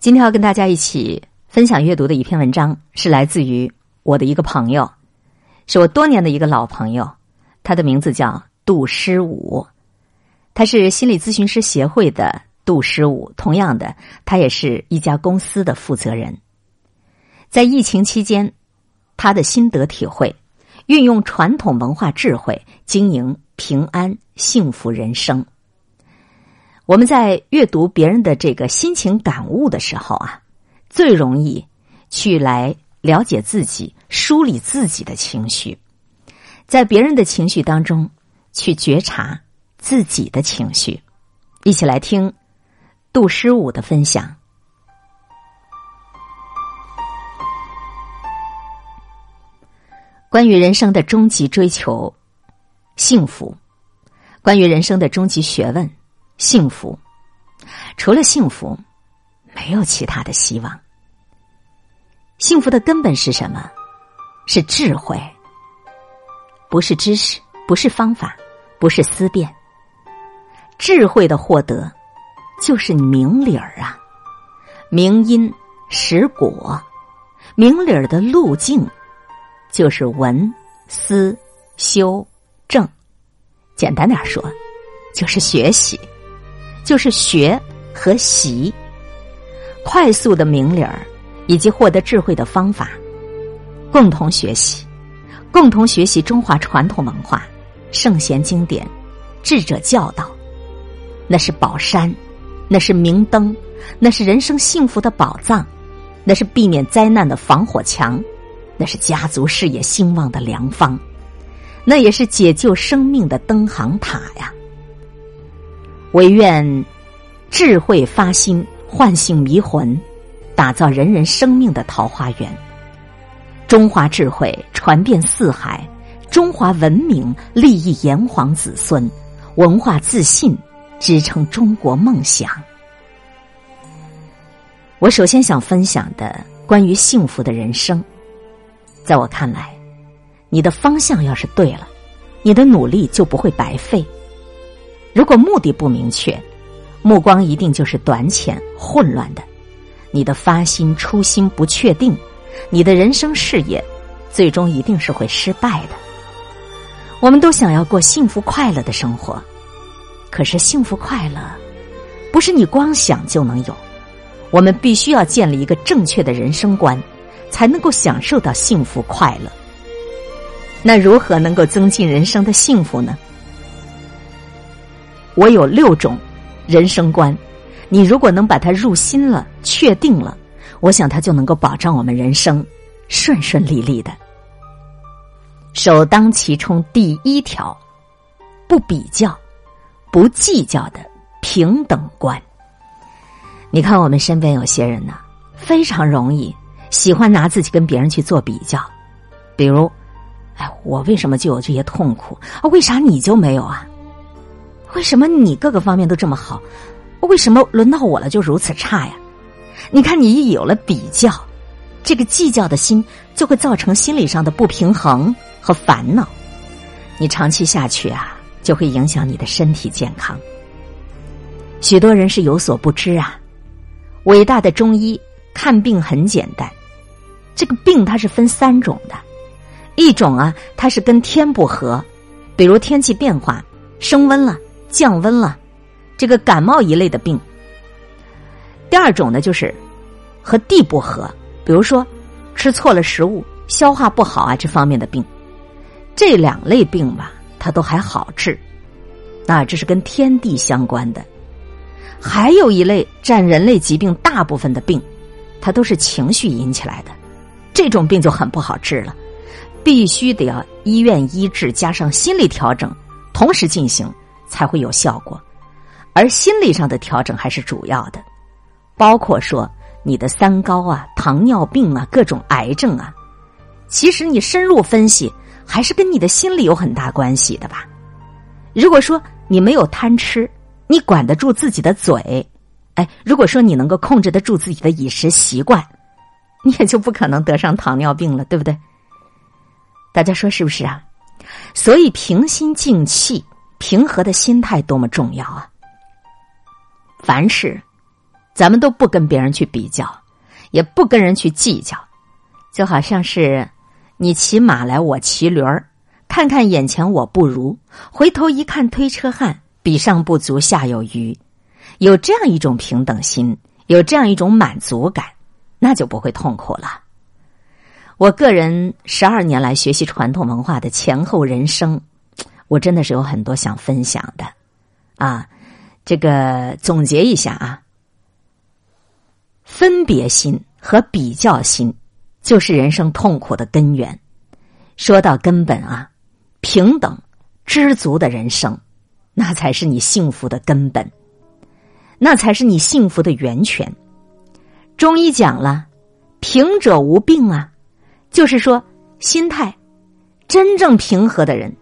今天要跟大家一起分享阅读的一篇文章，是来自于我的一个朋友，是我多年的一个老朋友，他的名字叫杜诗武，他是心理咨询师协会的杜诗武，同样的，他也是一家公司的负责人。在疫情期间，他的心得体会，运用传统文化智慧，经营平安幸福人生。我们在阅读别人的这个心情感悟的时候啊，最容易去来了解自己、梳理自己的情绪，在别人的情绪当中去觉察自己的情绪。一起来听杜诗武的分享。关于人生的终极追求，幸福；关于人生的终极学问。幸福，除了幸福，没有其他的希望。幸福的根本是什么？是智慧，不是知识，不是方法，不是思辨。智慧的获得，就是明理儿啊，明因实果，明理儿的路径，就是闻思修正。简单点说，就是学习。就是学和习，快速的明理儿，以及获得智慧的方法，共同学习，共同学习中华传统文化、圣贤经典、智者教导，那是宝山，那是明灯，那是人生幸福的宝藏，那是避免灾难的防火墙，那是家族事业兴旺的良方，那也是解救生命的灯行塔呀。唯愿智慧发心，唤醒迷魂，打造人人生命的桃花源。中华智慧传遍四海，中华文明利益炎黄子孙，文化自信支撑中国梦想。我首先想分享的关于幸福的人生，在我看来，你的方向要是对了，你的努力就不会白费。如果目的不明确，目光一定就是短浅、混乱的。你的发心初心不确定，你的人生事业最终一定是会失败的。我们都想要过幸福快乐的生活，可是幸福快乐不是你光想就能有。我们必须要建立一个正确的人生观，才能够享受到幸福快乐。那如何能够增进人生的幸福呢？我有六种人生观，你如果能把它入心了、确定了，我想它就能够保障我们人生顺顺利利的。首当其冲第一条，不比较、不计较的平等观。你看，我们身边有些人呢，非常容易喜欢拿自己跟别人去做比较，比如，哎，我为什么就有这些痛苦啊？为啥你就没有啊？为什么你各个方面都这么好？为什么轮到我了就如此差呀？你看，你一有了比较，这个计较的心就会造成心理上的不平衡和烦恼。你长期下去啊，就会影响你的身体健康。许多人是有所不知啊。伟大的中医看病很简单，这个病它是分三种的，一种啊，它是跟天不和，比如天气变化，升温了。降温了，这个感冒一类的病。第二种呢，就是和地不合，比如说吃错了食物、消化不好啊这方面的病。这两类病吧，它都还好治，那这是跟天地相关的。还有一类占人类疾病大部分的病，它都是情绪引起来的，这种病就很不好治了，必须得要医院医治，加上心理调整，同时进行。才会有效果，而心理上的调整还是主要的，包括说你的三高啊、糖尿病啊、各种癌症啊，其实你深入分析，还是跟你的心理有很大关系的吧。如果说你没有贪吃，你管得住自己的嘴，哎，如果说你能够控制得住自己的饮食习惯，你也就不可能得上糖尿病了，对不对？大家说是不是啊？所以平心静气。平和的心态多么重要啊！凡事咱们都不跟别人去比较，也不跟人去计较，就好像是你骑马来，我骑驴儿，看看眼前我不如，回头一看推车汉，比上不足，下有余，有这样一种平等心，有这样一种满足感，那就不会痛苦了。我个人十二年来学习传统文化的前后人生，我真的是有很多想分享的，啊，这个总结一下啊，分别心和比较心就是人生痛苦的根源。说到根本啊，平等、知足的人生，那才是你幸福的根本，那才是你幸福的源泉。中医讲了，平者无病啊。就是说，心态真正平和的人，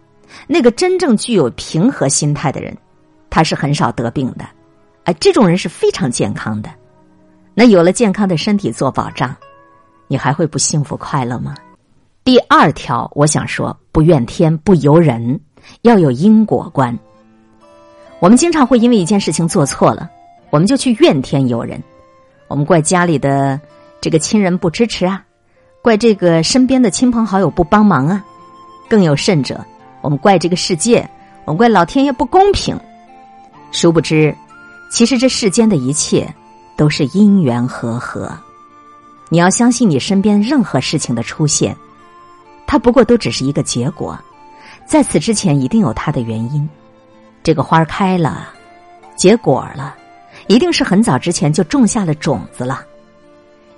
那个真正具有平和心态的人，他是很少得病的。哎，这种人是非常健康的。那有了健康的身体做保障，你还会不幸福快乐吗？第二条，我想说，不怨天不尤人，要有因果观。我们经常会因为一件事情做错了，我们就去怨天尤人，我们怪家里的这个亲人不支持啊。怪这个身边的亲朋好友不帮忙啊，更有甚者，我们怪这个世界，我们怪老天爷不公平。殊不知，其实这世间的一切都是因缘和合。你要相信，你身边任何事情的出现，它不过都只是一个结果，在此之前一定有它的原因。这个花开了，结果了，一定是很早之前就种下了种子了。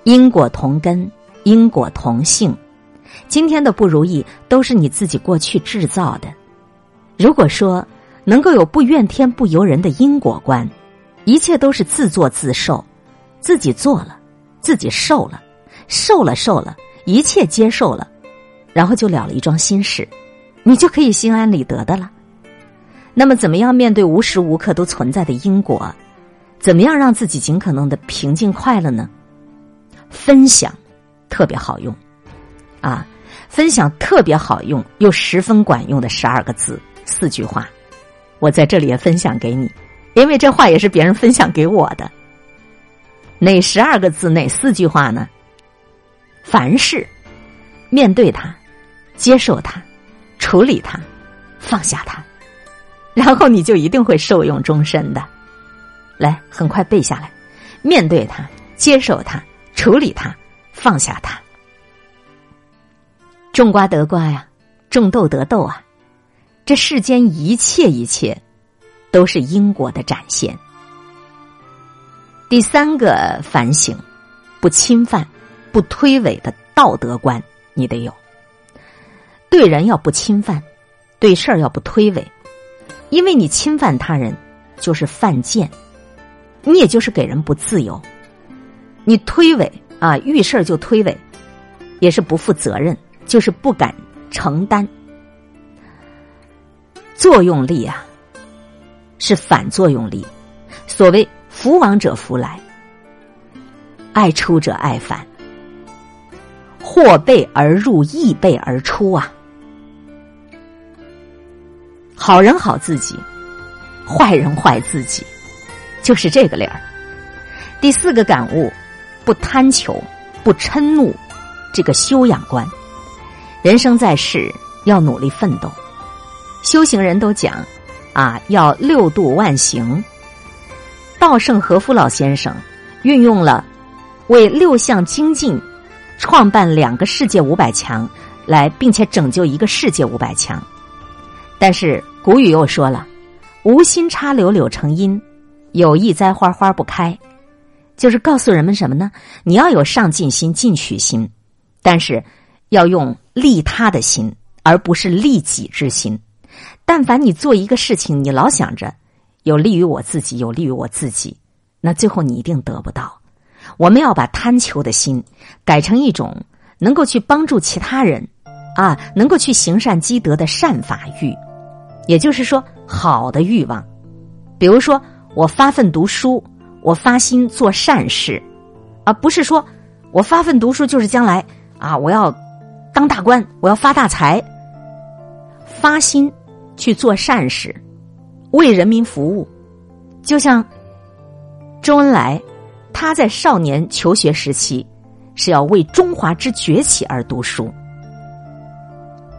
因果同根。因果同性，今天的不如意都是你自己过去制造的。如果说能够有不怨天不由人的因果观，一切都是自作自受，自己做了，自己受了，受了受了，一切接受了，然后就了了一桩心事，你就可以心安理得的了。那么，怎么样面对无时无刻都存在的因果？怎么样让自己尽可能的平静快乐呢？分享。特别好用，啊，分享特别好用又十分管用的十二个字四句话，我在这里也分享给你，因为这话也是别人分享给我的。哪十二个字？哪四句话呢？凡事面对它，接受它，处理它，放下它，然后你就一定会受用终身的。来，很快背下来：面对它，接受它，处理它。放下它，种瓜得瓜呀，种豆得豆啊！这世间一切一切，都是因果的展现。第三个反省，不侵犯、不推诿的道德观，你得有。对人要不侵犯，对事儿要不推诿，因为你侵犯他人，就是犯贱，你也就是给人不自由。你推诿。啊，遇事儿就推诿，也是不负责任，就是不敢承担。作用力啊，是反作用力。所谓福往者福来，爱出者爱返，祸备而入，易备而出啊。好人好自己，坏人坏自己，就是这个理儿。第四个感悟。不贪求，不嗔怒，这个修养观。人生在世，要努力奋斗。修行人都讲啊，要六度万行。稻盛和夫老先生运用了为六项精进创办两个世界五百强，来并且拯救一个世界五百强。但是古语又说了：“无心插柳柳成荫，有意栽花花不开。”就是告诉人们什么呢？你要有上进心、进取心，但是要用利他的心，而不是利己之心。但凡你做一个事情，你老想着有利于我自己，有利于我自己，那最后你一定得不到。我们要把贪求的心改成一种能够去帮助其他人啊，能够去行善积德的善法欲，也就是说好的欲望。比如说，我发奋读书。我发心做善事，而不是说我发奋读书就是将来啊，我要当大官，我要发大财。发心去做善事，为人民服务，就像周恩来他在少年求学时期是要为中华之崛起而读书，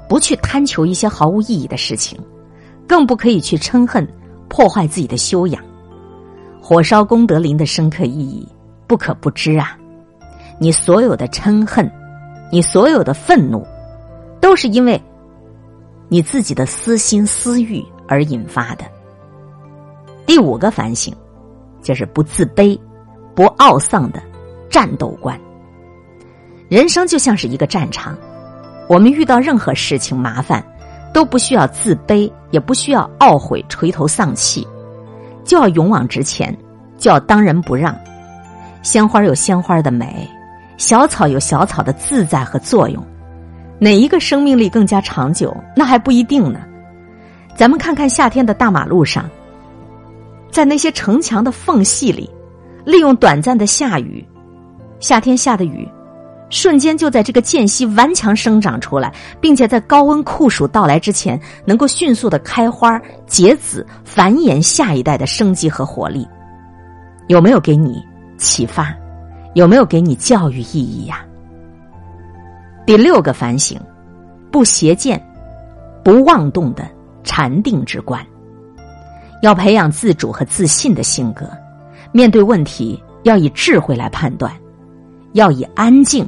不去贪求一些毫无意义的事情，更不可以去嗔恨破坏自己的修养。火烧功德林的深刻意义不可不知啊！你所有的嗔恨，你所有的愤怒，都是因为你自己的私心私欲而引发的。第五个反省，就是不自卑、不懊丧的战斗观。人生就像是一个战场，我们遇到任何事情麻烦，都不需要自卑，也不需要懊悔、垂头丧气，就要勇往直前，就要当仁不让。鲜花有鲜花的美，小草有小草的自在和作用。哪一个生命力更加长久，那还不一定呢。咱们看看夏天的大马路上。在那些城墙的缝隙里，利用短暂的下雨，夏天下的雨，瞬间就在这个间隙顽强生长出来，并且在高温酷暑到来之前，能够迅速的开花结籽，繁衍下一代的生机和活力。有没有给你启发？有没有给你教育意义呀？第六个反省：不邪见、不妄动的禅定之观。要培养自主和自信的性格，面对问题要以智慧来判断，要以安静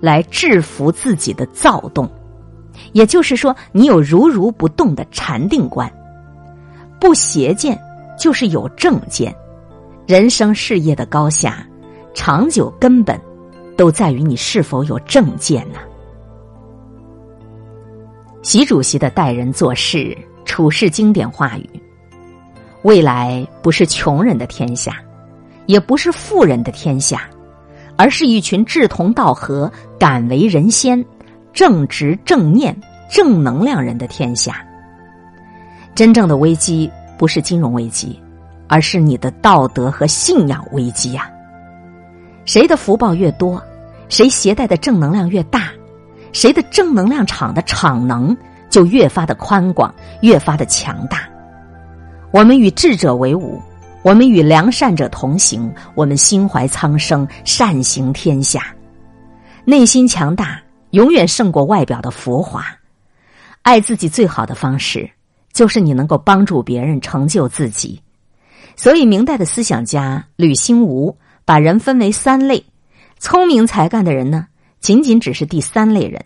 来制服自己的躁动。也就是说，你有如如不动的禅定观，不邪见就是有正见。人生事业的高下，长久根本都在于你是否有正见呢？习主席的待人做事、处事经典话语。未来不是穷人的天下，也不是富人的天下，而是一群志同道合、敢为人先、正直正念、正能量人的天下。真正的危机不是金融危机，而是你的道德和信仰危机呀！谁的福报越多，谁携带的正能量越大，谁的正能量场的场能就越发的宽广，越发的强大。我们与智者为伍，我们与良善者同行，我们心怀苍生，善行天下。内心强大，永远胜过外表的浮华。爱自己最好的方式，就是你能够帮助别人成就自己。所以，明代的思想家吕新吾把人分为三类：聪明才干的人呢，仅仅只是第三类人；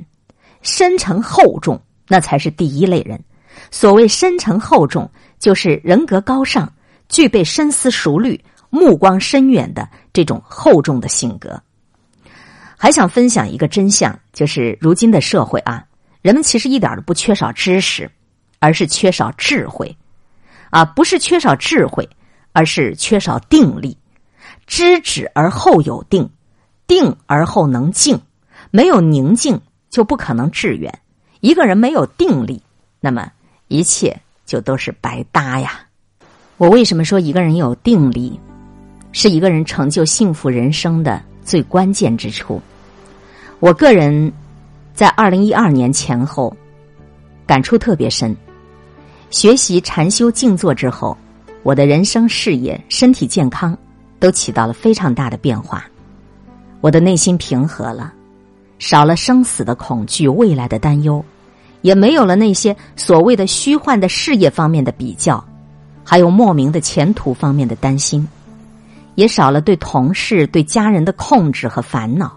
深沉厚重，那才是第一类人。所谓深沉厚重。就是人格高尚、具备深思熟虑、目光深远的这种厚重的性格。还想分享一个真相，就是如今的社会啊，人们其实一点都不缺少知识，而是缺少智慧。啊，不是缺少智慧，而是缺少定力。知止而后有定，定而后能静。没有宁静，就不可能致远。一个人没有定力，那么一切。就都是白搭呀！我为什么说一个人有定力，是一个人成就幸福人生的最关键之处？我个人在二零一二年前后感触特别深。学习禅修静坐之后，我的人生事业、身体健康都起到了非常大的变化。我的内心平和了，少了生死的恐惧、未来的担忧。也没有了那些所谓的虚幻的事业方面的比较，还有莫名的前途方面的担心，也少了对同事、对家人的控制和烦恼。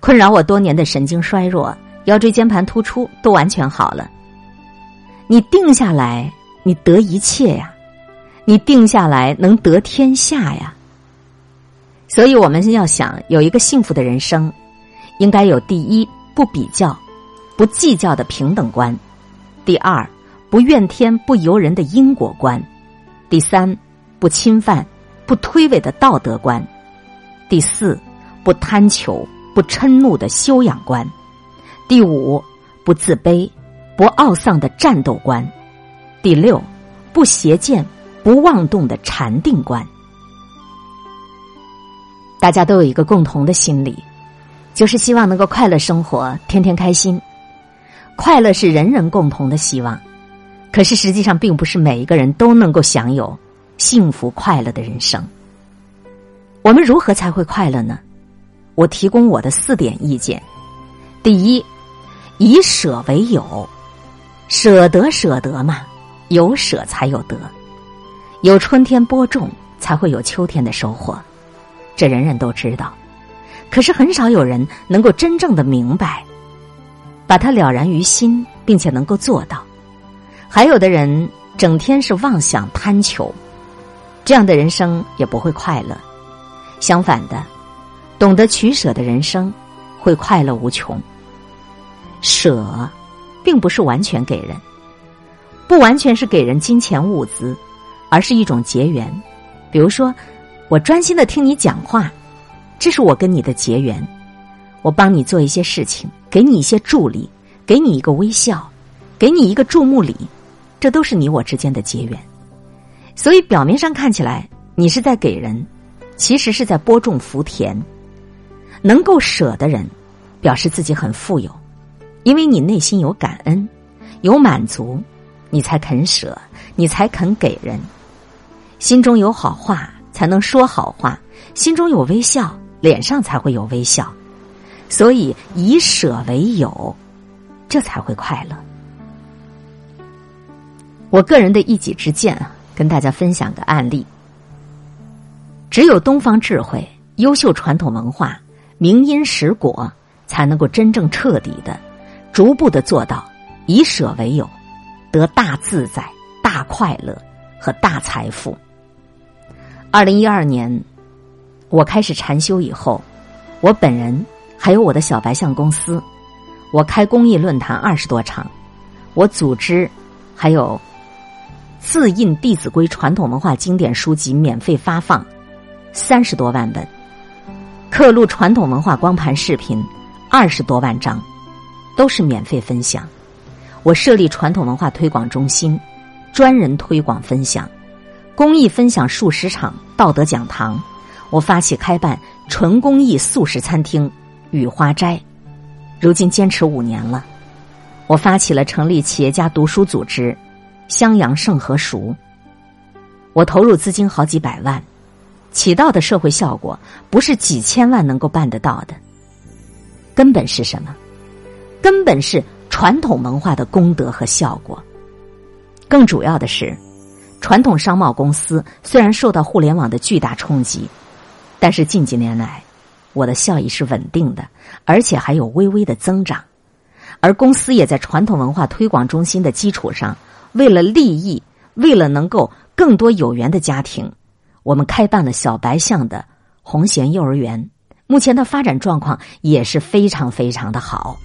困扰我多年的神经衰弱、腰椎间盘突出都完全好了。你定下来，你得一切呀；你定下来，能得天下呀。所以我们要想有一个幸福的人生，应该有第一不比较。不计较的平等观，第二，不怨天不尤人的因果观，第三，不侵犯、不推诿的道德观，第四，不贪求、不嗔怒的修养观，第五，不自卑、不懊丧的战斗观，第六，不邪见、不妄动的禅定观。大家都有一个共同的心理，就是希望能够快乐生活，天天开心。快乐是人人共同的希望，可是实际上并不是每一个人都能够享有幸福快乐的人生。我们如何才会快乐呢？我提供我的四点意见：第一，以舍为有，舍得舍得嘛，有舍才有得，有春天播种，才会有秋天的收获，这人人都知道。可是很少有人能够真正的明白，把它了然于心，并且能够做到。还有的人整天是妄想贪求，这样的人生也不会快乐。相反的，懂得取舍的人生会快乐无穷。舍，并不是完全给人，不完全是给人金钱物资，而是一种结缘。比如说，我专心的听你讲话。这是我跟你的结缘，我帮你做一些事情，给你一些助力，给你一个微笑，给你一个注目礼，这都是你我之间的结缘。所以表面上看起来你是在给人，其实是在播种福田。能够舍的人，表示自己很富有，因为你内心有感恩，有满足，你才肯舍，你才肯给人。心中有好话，才能说好话；心中有微笑。脸上才会有微笑，所以以舍为友，这才会快乐。我个人的一己之见啊，跟大家分享个案例：只有东方智慧、优秀传统文化、明因实果，才能够真正彻底的、逐步的做到以舍为友，得大自在、大快乐和大财富。二零一二年。我开始禅修以后，我本人还有我的小白象公司，我开公益论坛二十多场，我组织还有自印《弟子规》传统文化经典书籍免费发放三十多万本，刻录传统文化光盘视频二十多万张，都是免费分享。我设立传统文化推广中心，专人推广分享，公益分享数十场道德讲堂。我发起开办纯公益素食餐厅“雨花斋”，如今坚持五年了。我发起了成立企业家读书组织“襄阳盛和熟”。我投入资金好几百万，起到的社会效果不是几千万能够办得到的。根本是什么？根本是传统文化的功德和效果。更主要的是，传统商贸公司虽然受到互联网的巨大冲击。但是近几年来，我的效益是稳定的，而且还有微微的增长。而公司也在传统文化推广中心的基础上，为了利益，为了能够更多有缘的家庭，我们开办了小白象的红贤幼儿园。目前的发展状况也是非常非常的好。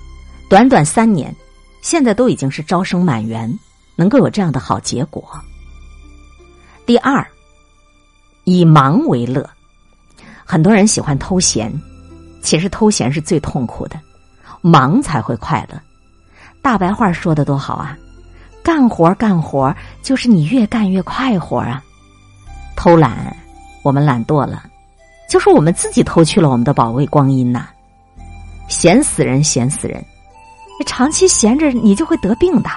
短短三年，现在都已经是招生满员，能够有这样的好结果。第二，以忙为乐。很多人喜欢偷闲，其实偷闲是最痛苦的，忙才会快乐。大白话说的多好啊！干活干活就是你越干越快活啊！偷懒，我们懒惰了，就是我们自己偷去了我们的宝贵光阴呐！闲死人，闲死人！长期闲着，你就会得病的。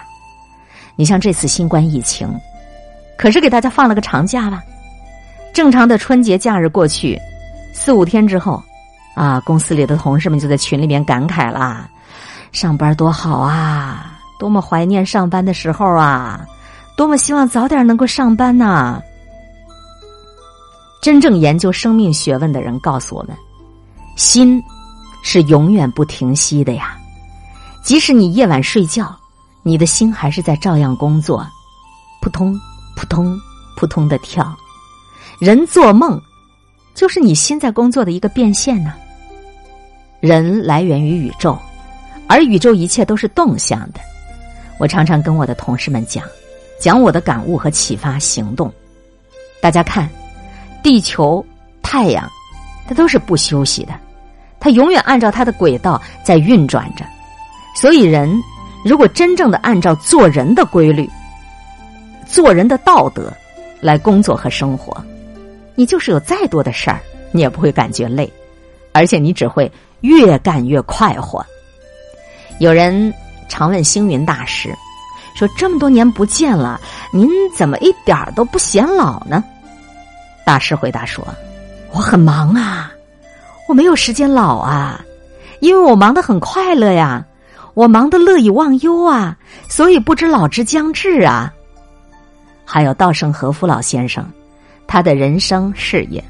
你像这次新冠疫情，可是给大家放了个长假吧？正常的春节假日过去。四五天之后，啊，公司里的同事们就在群里面感慨啦：“上班多好啊，多么怀念上班的时候啊，多么希望早点能够上班呐！”真正研究生命学问的人告诉我们，心是永远不停息的呀。即使你夜晚睡觉，你的心还是在照样工作，扑通扑通扑通的跳。人做梦。就是你心在工作的一个变现呢。人来源于宇宙，而宇宙一切都是动向的。我常常跟我的同事们讲，讲我的感悟和启发行动。大家看，地球、太阳，它都是不休息的，它永远按照它的轨道在运转着。所以，人如果真正的按照做人的规律、做人的道德来工作和生活。你就是有再多的事儿，你也不会感觉累，而且你只会越干越快活。有人常问星云大师说：“这么多年不见了，您怎么一点都不显老呢？”大师回答说：“我很忙啊，我没有时间老啊，因为我忙得很快乐呀，我忙得乐以忘忧啊，所以不知老之将至啊。还有稻盛和夫老先生，他的人生事业。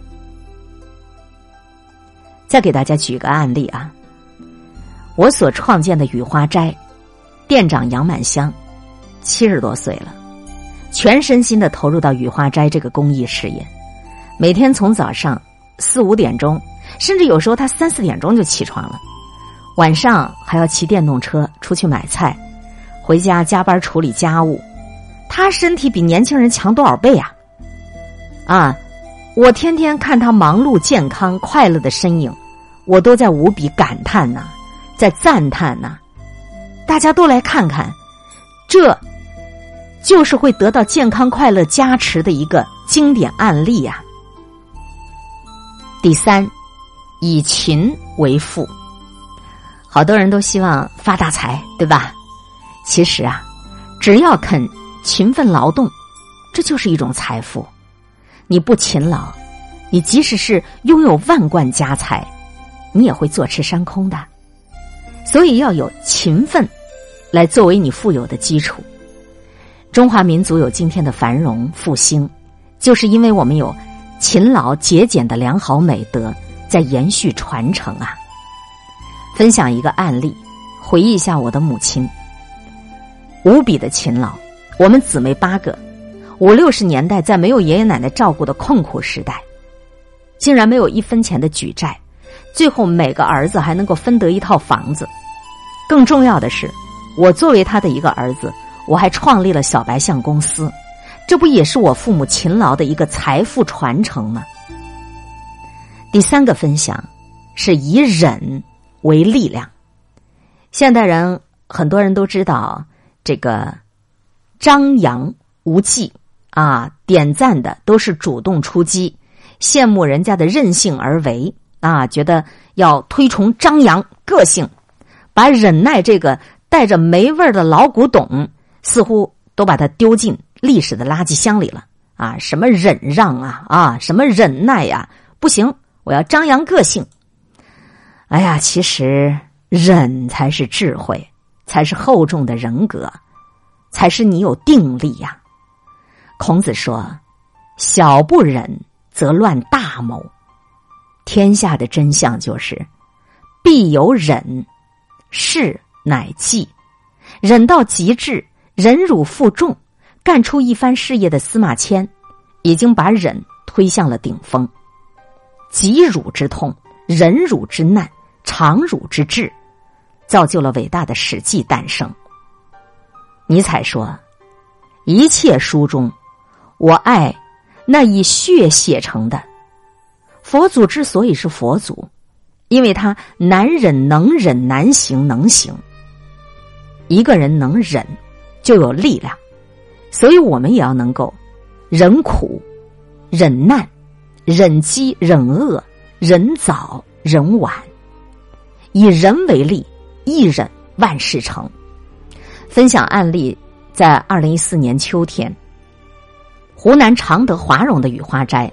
再给大家举个案例啊，我所创建的雨花斋，店长杨满香，七十多岁了，全身心的投入到雨花斋这个公益事业，每天从早上四五点钟，甚至有时候他三四点钟就起床了，晚上还要骑电动车出去买菜，回家加班处理家务，他身体比年轻人强多少倍啊？啊！我天天看他忙碌、健康、快乐的身影，我都在无比感叹呐，在赞叹呐。大家都来看看，这就是会得到健康快乐加持的一个经典案例呀。第三，以勤为富，好多人都希望发大财，对吧？其实啊，只要肯勤奋劳动，这就是一种财富。你不勤劳，你即使是拥有万贯家财，你也会坐吃山空的。所以要有勤奋，来作为你富有的基础。中华民族有今天的繁荣复兴，就是因为我们有勤劳节俭的良好美德在延续传承啊。分享一个案例，回忆一下我的母亲，无比的勤劳，我们姊妹八个。五六十年代，在没有爷爷奶奶照顾的困苦时代，竟然没有一分钱的举债，最后每个儿子还能够分得一套房子。更重要的是，我作为他的一个儿子，我还创立了小白象公司，这不也是我父母勤劳的一个财富传承吗？第三个分享是以忍为力量。现代人很多人都知道这个张扬无忌。啊，点赞的都是主动出击，羡慕人家的任性而为啊，觉得要推崇张扬个性，把忍耐这个带着霉味的老古董，似乎都把它丢进历史的垃圾箱里了啊！什么忍让啊啊，什么忍耐呀？不行，我要张扬个性。哎呀，其实忍才是智慧，才是厚重的人格，才是你有定力呀。孔子说：“小不忍则乱大谋。”天下的真相就是，必有忍，事乃济。忍到极致，忍辱负重，干出一番事业的司马迁，已经把忍推向了顶峰。极辱之痛，忍辱之难，长辱之志，造就了伟大的《史记》诞生。尼采说：“一切书中。”我爱那以血写成的佛祖之所以是佛祖，因为他难忍能忍难行能行。一个人能忍，就有力量，所以我们也要能够忍苦、忍难、忍饥、忍饿、忍早、忍晚，以人为力，一忍万事成。分享案例，在二零一四年秋天。湖南常德华容的雨花斋，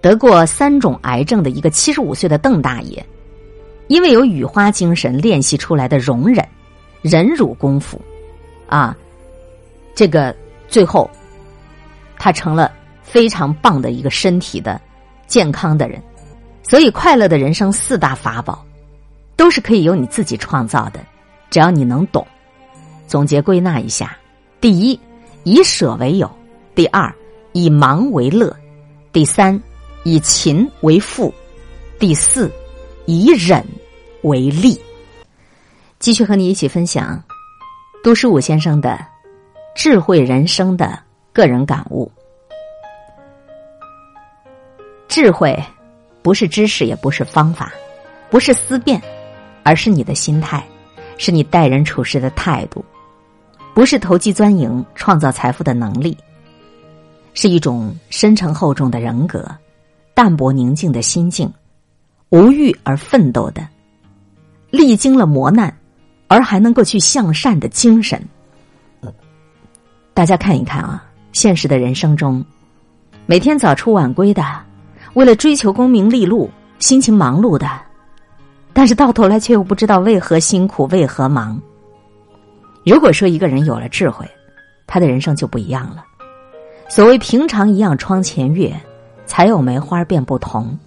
得过三种癌症的一个七十五岁的邓大爷，因为有雨花精神练习出来的容忍、忍辱功夫，啊，这个最后他成了非常棒的一个身体的健康的人。所以，快乐的人生四大法宝都是可以由你自己创造的，只要你能懂。总结归纳一下：第一，以舍为有；第二。以忙为乐，第三，以勤为富，第四，以忍为利。继续和你一起分享杜十武先生的智慧人生的个人感悟。智慧不是知识，也不是方法，不是思辨，而是你的心态，是你待人处事的态度，不是投机钻营创造财富的能力。是一种深沉厚重的人格，淡泊宁静的心境，无欲而奋斗的，历经了磨难而还能够去向善的精神。大家看一看啊，现实的人生中，每天早出晚归的，为了追求功名利禄，辛勤忙碌的，但是到头来却又不知道为何辛苦，为何忙。如果说一个人有了智慧，他的人生就不一样了。所谓“平常一样窗前月，才有梅花便不同”。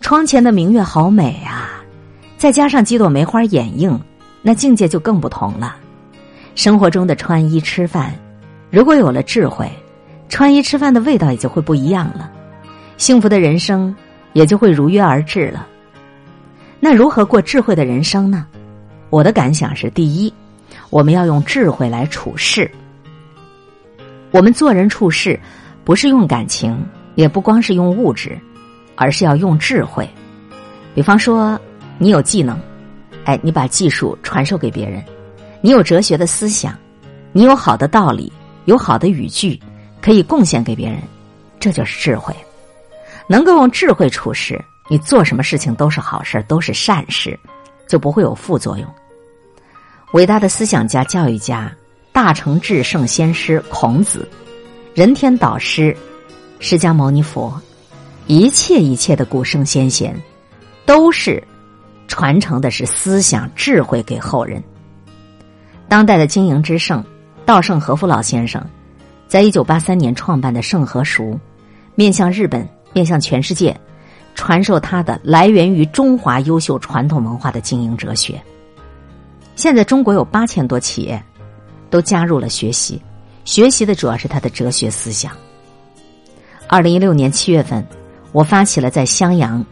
窗前的明月好美啊，再加上几朵梅花掩映，那境界就更不同了。生活中的穿衣吃饭，如果有了智慧，穿衣吃饭的味道也就会不一样了，幸福的人生也就会如约而至了。那如何过智慧的人生呢？我的感想是：第一，我们要用智慧来处事。我们做人处事，不是用感情，也不光是用物质，而是要用智慧。比方说，你有技能，哎，你把技术传授给别人；你有哲学的思想，你有好的道理，有好的语句，可以贡献给别人，这就是智慧。能够用智慧处事，你做什么事情都是好事，都是善事，就不会有副作用。伟大的思想家、教育家。大成至圣先师孔子，人天导师释迦牟尼佛，一切一切的古圣先贤，都是传承的是思想智慧给后人。当代的经营之圣稻盛和夫老先生，在一九八三年创办的盛和熟，面向日本，面向全世界，传授他的来源于中华优秀传统文化的经营哲学。现在中国有八千多企业。都加入了学习，学习的主要是他的哲学思想。二零一六年七月份，我发起了在襄阳，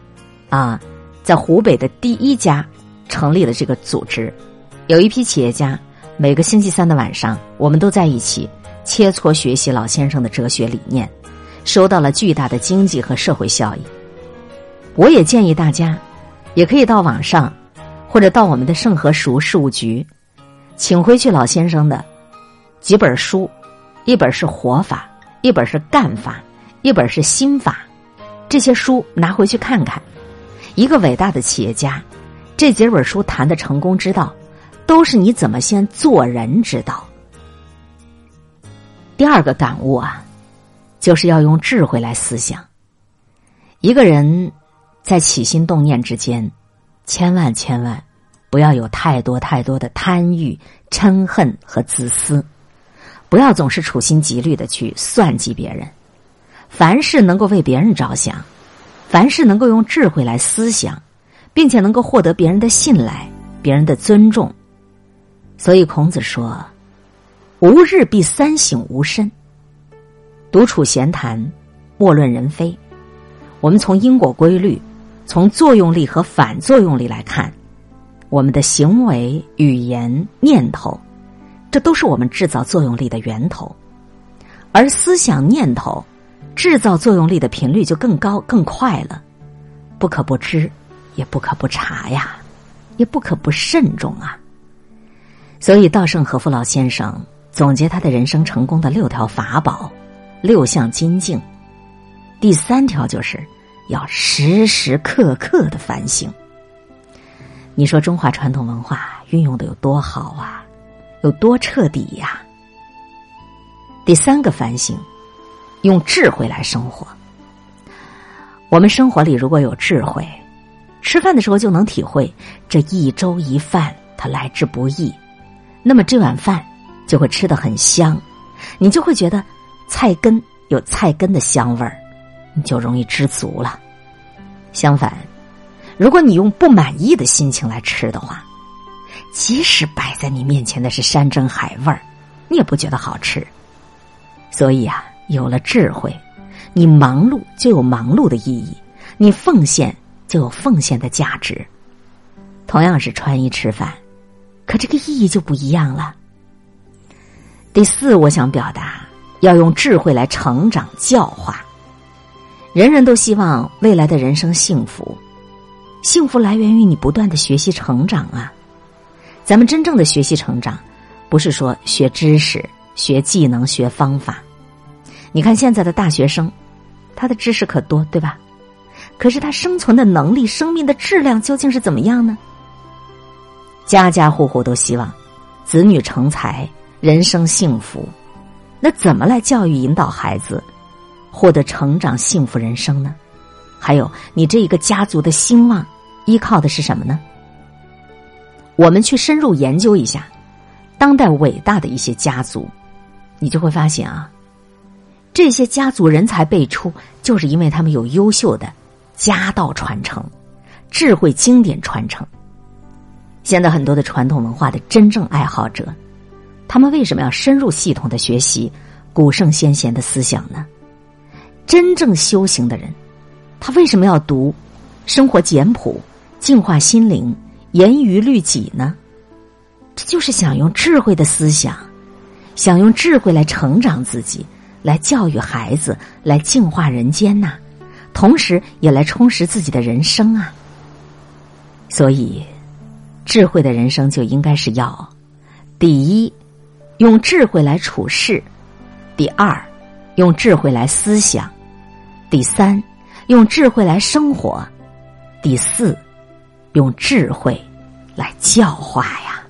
啊，在湖北的第一家成立了这个组织，有一批企业家，每个星期三的晚上，我们都在一起切磋学习老先生的哲学理念，收到了巨大的经济和社会效益。我也建议大家，也可以到网上，或者到我们的盛和熟事务局，请回去老先生的。几本书，一本是活法，一本是干法，一本是心法。这些书拿回去看看。一个伟大的企业家，这几本书谈的成功之道，都是你怎么先做人之道。第二个感悟啊，就是要用智慧来思想。一个人在起心动念之间，千万千万不要有太多太多的贪欲、嗔恨和自私。不要总是处心积虑的去算计别人，凡事能够为别人着想，凡事能够用智慧来思想，并且能够获得别人的信赖、别人的尊重。所以孔子说：“吾日必三省吾身，独处闲谈，莫论人非。”我们从因果规律、从作用力和反作用力来看，我们的行为、语言、念头。这都是我们制造作用力的源头，而思想念头制造作用力的频率就更高更快了，不可不知，也不可不察呀，也不可不慎重啊。所以，稻盛和夫老先生总结他的人生成功的六条法宝、六项金镜，第三条就是要时时刻刻的反省。你说中华传统文化运用的有多好啊？有多彻底呀？第三个反省，用智慧来生活。我们生活里如果有智慧，吃饭的时候就能体会这一粥一饭它来之不易，那么这碗饭就会吃得很香，你就会觉得菜根有菜根的香味儿，你就容易知足了。相反，如果你用不满意的心情来吃的话，即使摆在你面前的是山珍海味儿，你也不觉得好吃。所以啊，有了智慧，你忙碌就有忙碌的意义，你奉献就有奉献的价值。同样是穿衣吃饭，可这个意义就不一样了。第四，我想表达要用智慧来成长教化。人人都希望未来的人生幸福，幸福来源于你不断的学习成长啊。咱们真正的学习成长，不是说学知识、学技能、学方法。你看现在的大学生，他的知识可多，对吧？可是他生存的能力、生命的质量究竟是怎么样呢？家家户户都希望子女成才、人生幸福，那怎么来教育引导孩子获得成长幸福人生呢？还有你这一个家族的兴旺，依靠的是什么呢？我们去深入研究一下当代伟大的一些家族，你就会发现啊，这些家族人才辈出，就是因为他们有优秀的家道传承、智慧经典传承。现在很多的传统文化的真正爱好者，他们为什么要深入系统的学习古圣先贤的思想呢？真正修行的人，他为什么要读生活简朴、净化心灵、严于律己呢？这就是想用智慧的思想，想用智慧来成长自己，来教育孩子，来净化人间呐，同时也来充实自己的人生啊。所以。智慧的人生就应该是要：第一，用智慧来处事；第二，用智慧来思想；第三，用智慧来生活；第四，用智慧来教化呀。